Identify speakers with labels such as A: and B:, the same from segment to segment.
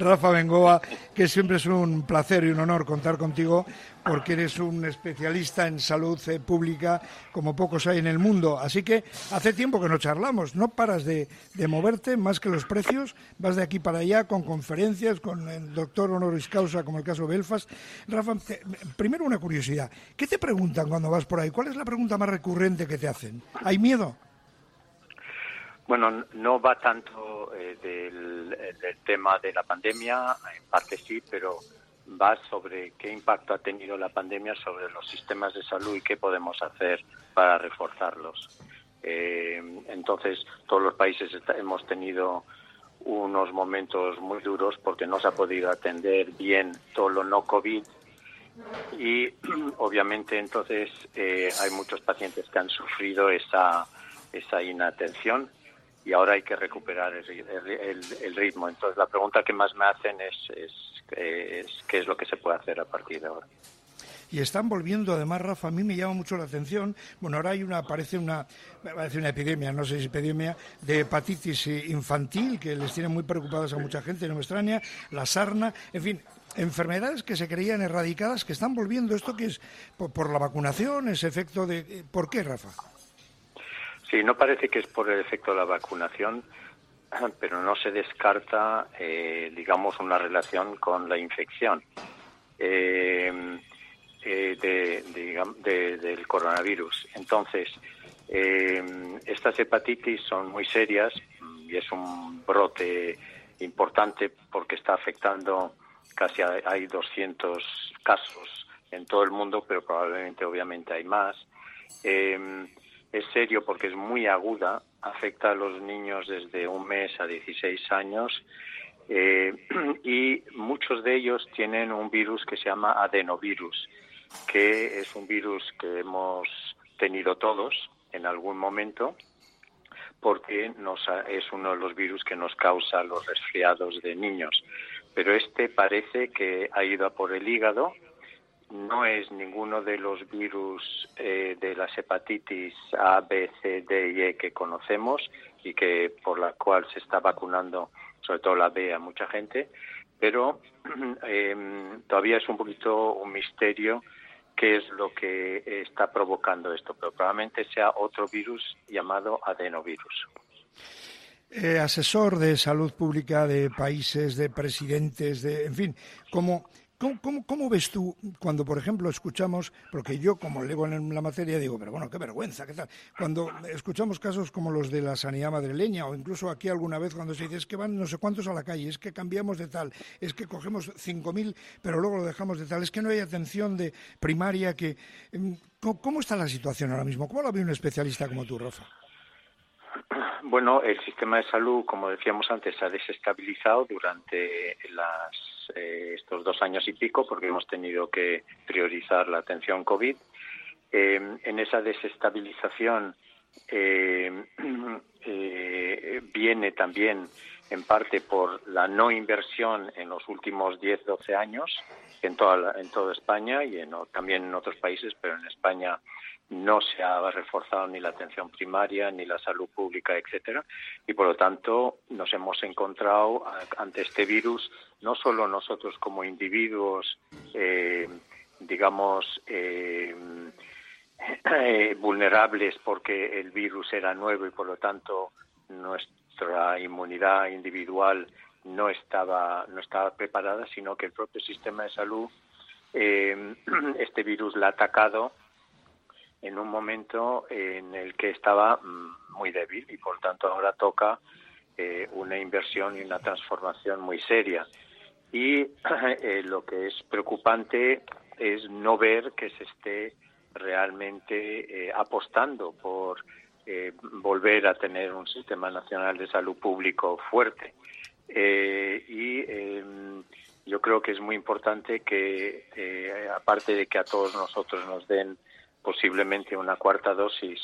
A: Rafa Bengoa, que siempre es un placer y un honor contar contigo porque eres un especialista en salud eh, pública como pocos hay en el mundo. Así que hace tiempo que no charlamos, no paras de, moverte más que los precios, vas de aquí para allá con conferencias, con el doctor honoris causa como el caso Belfast. Rafa, primero una curiosidad, ¿qué te preguntan cuando vas por ahí? ¿Cuál es la pregunta más recurrente que te hacen? ¿Hay miedo?
B: Bueno, no va tanto eh, del, tema de la pandemia, en parte sí, pero va sobre qué impacto ha tenido la pandemia sobre los sistemas de salud y qué podemos hacer para reforzarlos. Eh, entonces, todos los países hemos tenido unos momentos muy duros porque no se ha podido atender bien todo lo no COVID y obviamente entonces eh, hay muchos pacientes que han sufrido esa, esa inatención y ahora hay que recuperar el, ritmo. Entonces, la pregunta que más me hacen es, es, qué es lo que se puede hacer a partir de ahora.
A: Y están volviendo además Rafa a mí me llama mucho la atención. Bueno ahora hay una parece una parece una epidemia no sé si epidemia de hepatitis infantil que les tiene muy preocupadas a mucha gente no me extraña la sarna en fin enfermedades que se creían erradicadas que están volviendo. Esto que es por, por la vacunación ese efecto de ¿por qué Rafa?
B: Sí, no parece que es por el efecto de la vacunación, pero no se descarta, eh, digamos, una relación con la infección eh, eh, del coronavirus. Entonces, estas hepatitis son muy serias y es un brote importante porque está afectando casi hay 200 casos en todo el mundo, pero probablemente, obviamente, hay más es serio porque es muy aguda, afecta a los niños desde un mes a 16 años eh, y muchos de ellos tienen un virus que se llama adenovirus, que es un virus que hemos tenido todos en algún momento porque nos, es uno de los virus que nos causa los resfriados de niños. Pero este parece que ha ido a por el hígado no es ninguno de los virus eh, de las hepatitis A, B, C, D y E que conocemos y que por la cual se está vacunando, sobre todo la B, a mucha gente, pero em, todavía es un poquito un misterio qué es lo que está provocando esto, pero probablemente sea otro virus llamado adenovirus.
A: Eh, asesor de salud pública de países, de presidentes, de, en fin, ¿cómo, ¿Cómo, ves tú cuando, por ejemplo, escuchamos, porque yo como leo en la materia digo, pero bueno, qué vergüenza, qué tal, cuando escuchamos casos como los de la sanidad madrileña o incluso aquí alguna vez cuando se dice es que van no sé cuántos a la calle, es que cambiamos de tal, es que cogemos 5.000 pero luego lo dejamos de tal, es que no hay atención de primaria que... Em, ¿Cómo, está la situación ahora mismo? ¿Cómo lo ve un especialista como tú, Rafa?
B: Bueno, el sistema de salud, como decíamos antes, se ha desestabilizado durante las eh, estos dos años y pico porque hemos tenido que priorizar la atención COVID. Eh, en esa desestabilización eh, viene también en parte por la no inversión en los últimos 10, 12 años en toda, en toda España y también en otros países, pero en España no se ha reforzado ni la atención primaria ni la salud pública, etcétera, y por lo tanto nos hemos encontrado ante este virus no solo nosotros como individuos, eh, digamos, eh, eh, vulnerables porque el virus era nuevo y por lo tanto nuestra inmunidad individual no estaba no estaba preparada, sino que el propio sistema de salud este virus la ha atacado en un momento en el que estaba mm, muy débil y por tanto ahora toca eh, una inversión y una transformación muy seria. Y eh, lo que es preocupante es no ver que se esté realmente eh, apostando por volver a tener un sistema nacional de salud público fuerte. y em, yo creo que es muy importante que, aparte de que a todos nosotros nos den posiblemente una cuarta dosis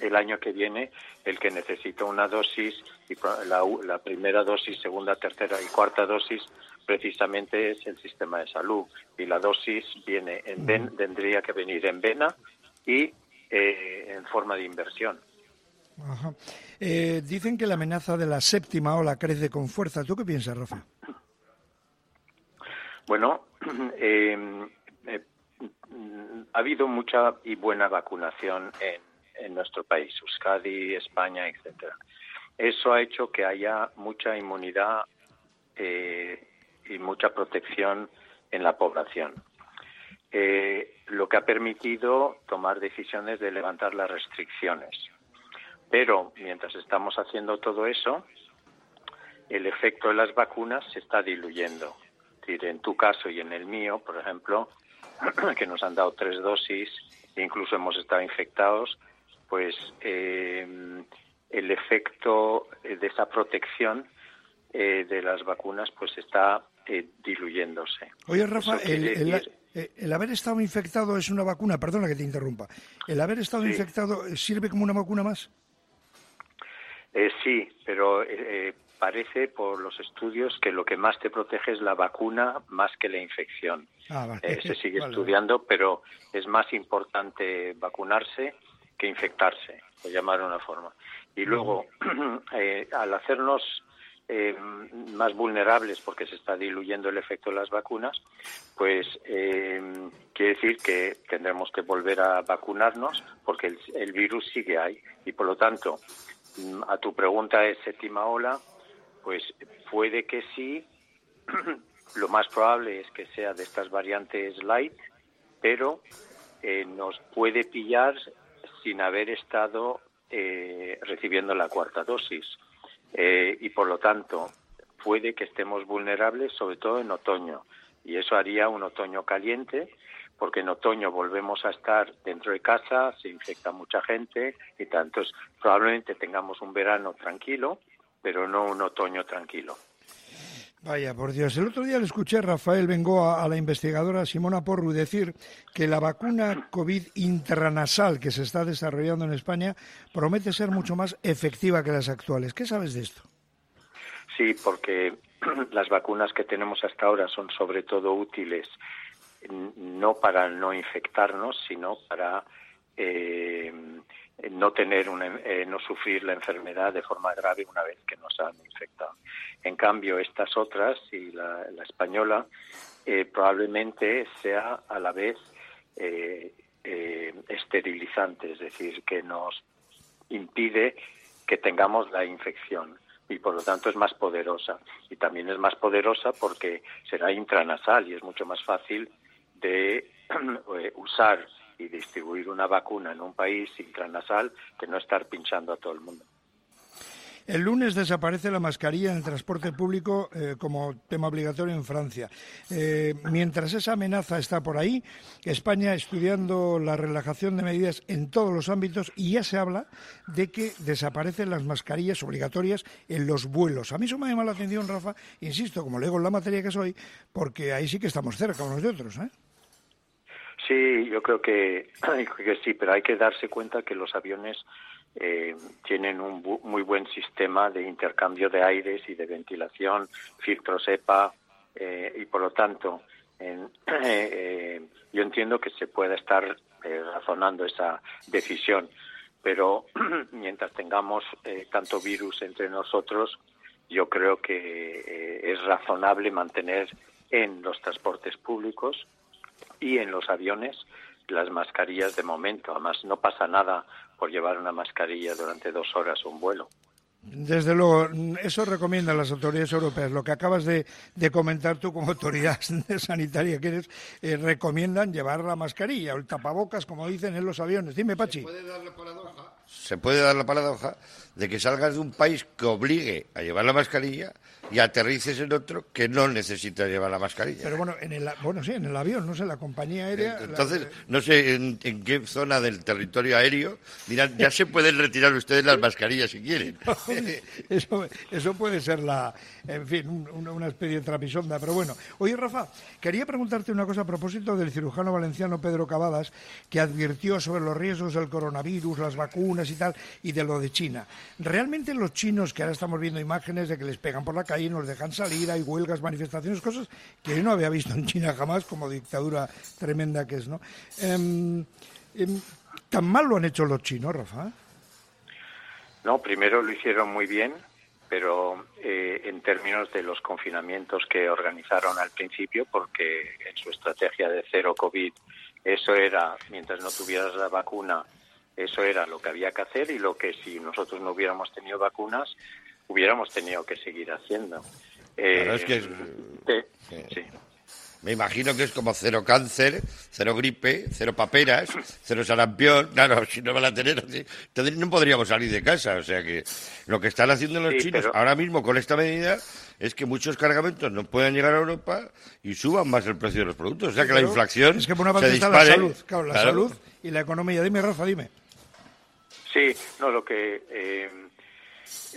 B: el año que viene, el que necesita una dosis, y la, primera dosis, segunda, tercera y cuarta dosis, precisamente es el sistema de salud. Y la dosis viene en ven, tendría que venir en vena y eh, en forma de inversión.
A: Eh, dicen que la amenaza de la séptima ola crece con fuerza. ¿Tú qué piensas, Rafa?
B: Bueno, em, eh, ha habido mucha y buena vacunación en, nuestro país, Euskadi, España, etcétera. Eso ha hecho que haya mucha inmunidad eh, y mucha protección en la población. Eh, lo que ha permitido tomar decisiones de levantar las restricciones. Pero mientras estamos haciendo todo eso, el efecto de las vacunas se está diluyendo. En tu caso y en el mío, por ejemplo, que nos han dado tres dosis, e incluso hemos estado infectados, pues eh, el efecto de esa protección eh, de las vacunas pues está eh, diluyéndose.
A: Oye, Rafa, el, haber estado infectado es una vacuna, perdona que te interrumpa, ¿el haber estado infectado sirve como una vacuna más?
B: sí, pero parece por los estudios que lo que más te protege es la vacuna más que la infección. Ah, se sigue estudiando, pero es más importante vacunarse que infectarse, por llamar de una forma. Y luego, eh, al hacernos eh, más vulnerables porque se está diluyendo el efecto de las vacunas, pues eh, quiere decir que tendremos que volver a vacunarnos porque el, el, virus sigue ahí. Y por lo tanto, mm, a tu pregunta de séptima ola, pues puede que sí. Lo más probable es que sea de estas variantes light, pero nos puede pillar sin haber estado eh, recibiendo la cuarta dosis. Eh, y por lo tanto, puede que estemos vulnerables, sobre todo en otoño. Y eso haría un otoño caliente, porque en otoño volvemos a estar dentro de casa, se infecta mucha gente y tal. Entonces, probablemente tengamos un verano tranquilo, pero no un otoño tranquilo.
A: Vaya, por Dios. El otro día le escuché a Rafael Bengoa, a la investigadora Simona Porru, decir que la vacuna COVID intranasal que se está desarrollando en España promete ser mucho más efectiva que las actuales. ¿Qué sabes de esto?
B: Sí, porque las vacunas que tenemos hasta ahora son sobre todo útiles no para no infectarnos, sino para eh, no tener eh, no sufrir la enfermedad de forma grave una vez que nos han infectado. En cambio, estas otras y la, española eh, probablemente sea a la vez eh, esterilizante, es decir, que nos impide que tengamos la infección y por lo tanto es más poderosa. Y también es más poderosa porque será intranasal y es mucho más fácil de usar y distribuir una vacuna en un país intranasal que no estar pinchando a todo el mundo.
A: El lunes desaparece la mascarilla en el transporte público eh, como tema obligatorio en Francia. Eh, mientras esa amenaza está por ahí, España estudiando la relajación de medidas en todos los ámbitos y ya se habla de que desaparecen las mascarillas obligatorias en los vuelos. A mí eso me llama la atención, Rafa, insisto, como leo en la materia que soy, porque ahí sí que estamos cerca unos de otros. ¿eh?
B: Sí, yo creo que, sí, pero hay que darse cuenta que los aviones eh, tienen un muy buen sistema de intercambio de aires y de ventilación, filtros EPA, eh, y por lo tanto, eh, yo entiendo que se pueda estar razonando esa decisión, pero mientras tengamos tanto virus entre nosotros, yo creo que es razonable mantener en los transportes públicos y en los aviones las mascarillas de momento. Además, no pasa nada por llevar una mascarilla durante dos horas un vuelo.
A: Desde luego, eso recomiendan las autoridades europeas. Lo que acabas de, comentar tú como autoridad sanitaria que eres, eh, recomiendan llevar la mascarilla o el tapabocas, como dicen en los aviones. Dime, Pachi.
C: ¿Se puede dar la paradoja? Se puede dar la paradoja de que salgas de un país que obligue a llevar la mascarilla y aterrices en otro que no necesita llevar la mascarilla.
A: Pero bueno, en el, bueno sí, en el avión, no sé, la compañía aérea...
C: Entonces, no sé en, qué zona del territorio aéreo dirán, ya se pueden retirar ustedes las mascarillas si quieren.
A: eso, eso puede ser la, en fin, una especie de trapisonda, pero bueno. Oye, Rafa, quería preguntarte una cosa a propósito del cirujano valenciano Pedro Cavadas, que advirtió sobre los riesgos del coronavirus, las vacunas y tal, y de lo de China. ¿Realmente los chinos, que ahora estamos viendo imágenes de que les pegan por la calle, nos dejan salir, hay huelgas, manifestaciones, cosas que yo no había visto en China jamás, como dictadura tremenda que es, ¿no? Em, ¿Tan mal lo han hecho los chinos, Rafa?
B: No, primero lo hicieron muy bien pero eh, en términos de los confinamientos que organizaron al principio, porque en su estrategia de cero COVID, eso era, mientras no tuvieras la vacuna, eso era lo que había que hacer y lo que si nosotros no hubiéramos tenido vacunas, hubiéramos tenido que seguir haciendo.
C: es que sí. Me imagino que es como cero cáncer, cero gripe, cero paperas, cero sarampión. Claro, si no van a tener, entonces no podríamos salir de casa. O sea que lo que están haciendo los chinos ahora mismo con esta medida es que muchos cargamentos no puedan llegar a Europa y suban más el precio de los productos. O sea que la inflación.
A: Es que por una parte está la salud, claro, la salud y la economía. Dime, Rafa, dime.
B: Sí, no, lo que. Eh,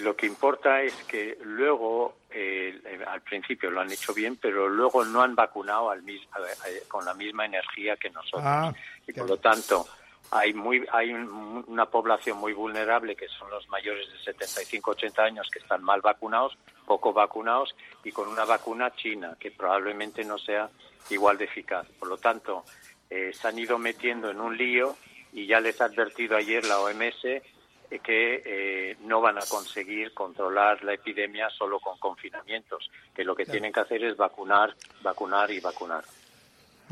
B: lo que importa es que luego, eh, al principio lo han hecho bien, pero luego no han vacunado al con la misma energía que nosotros. Ah, y por lo tanto, hay, muy, hay una población muy vulnerable que son los mayores de 75-80 años que están mal vacunados, poco vacunados y con una vacuna china que probablemente no sea igual de eficaz. Por lo tanto, eh, se han ido metiendo en un lío y ya les ha advertido ayer la OMS que eh, no van a conseguir controlar la epidemia solo con confinamientos, que lo que tienen que hacer es vacunar, vacunar y vacunar.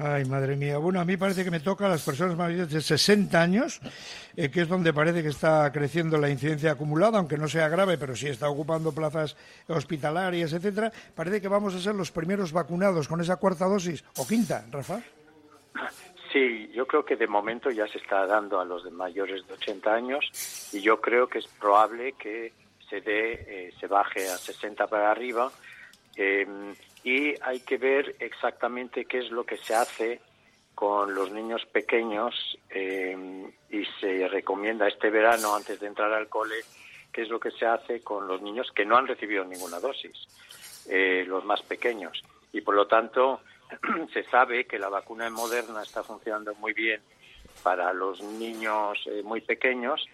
A: Ay, madre mía. Bueno, a mí parece que me toca a las personas mayores de 60 años, eh, que es donde parece que está creciendo la incidencia acumulada, aunque no sea grave, pero sí está ocupando plazas hospitalarias, etcétera. Parece que vamos a ser los primeros vacunados con esa cuarta dosis o quinta, Rafa.
B: Sí, yo creo que de momento ya se está dando a los de mayores de 80 años y yo creo que es probable que se dé, eh, se baje a 60 para arriba em, y hay que ver exactamente qué es lo que se hace con los niños pequeños em, y se recomienda este verano antes de entrar al cole qué es lo que se hace con los niños que no han recibido ninguna dosis, eh, los más pequeños. Y por lo tanto se sabe que la vacuna moderna está funcionando muy bien para los niños eh, muy pequeños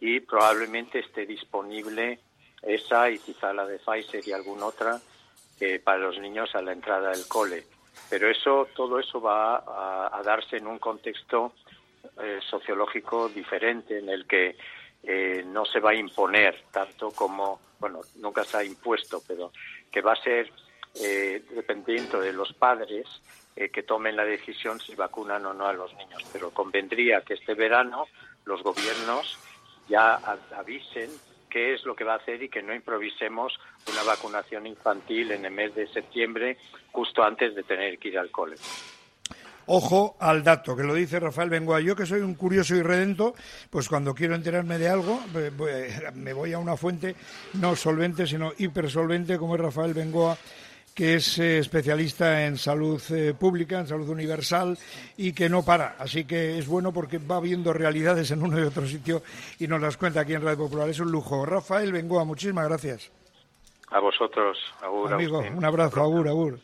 B: y probablemente esté disponible esa y quizá la de Pfizer y alguna otra eh, para los niños a la entrada del cole. Pero eso, todo eso va a, darse en un contexto eh, sociológico diferente en el que no se va a imponer tanto como, bueno, nunca se ha impuesto, pero que va a ser eh, dependiendo de los padres eh, que tomen la decisión si vacunan o no a los niños. Pero convendría que este verano los gobiernos ya avisen qué es lo que va a hacer y que no improvisemos una vacunación infantil en el mes de septiembre justo antes de tener que ir al cole.
A: Ojo al dato, que lo dice Rafael Bengoa. Yo que soy un curioso y redento, pues cuando quiero enterarme de algo, me voy a una fuente no solvente, sino hipersolvente, como es Rafael Bengoa que es eh, especialista en salud eh, pública, en salud universal y que no para. Así que es bueno porque va viendo realidades en uno y otro sitio y nos las cuenta aquí en Radio Popular. Es un lujo. Rafael Bengoa, muchísimas gracias.
B: A vosotros,
A: Agur. Amigo, un abrazo, Agur, Agur.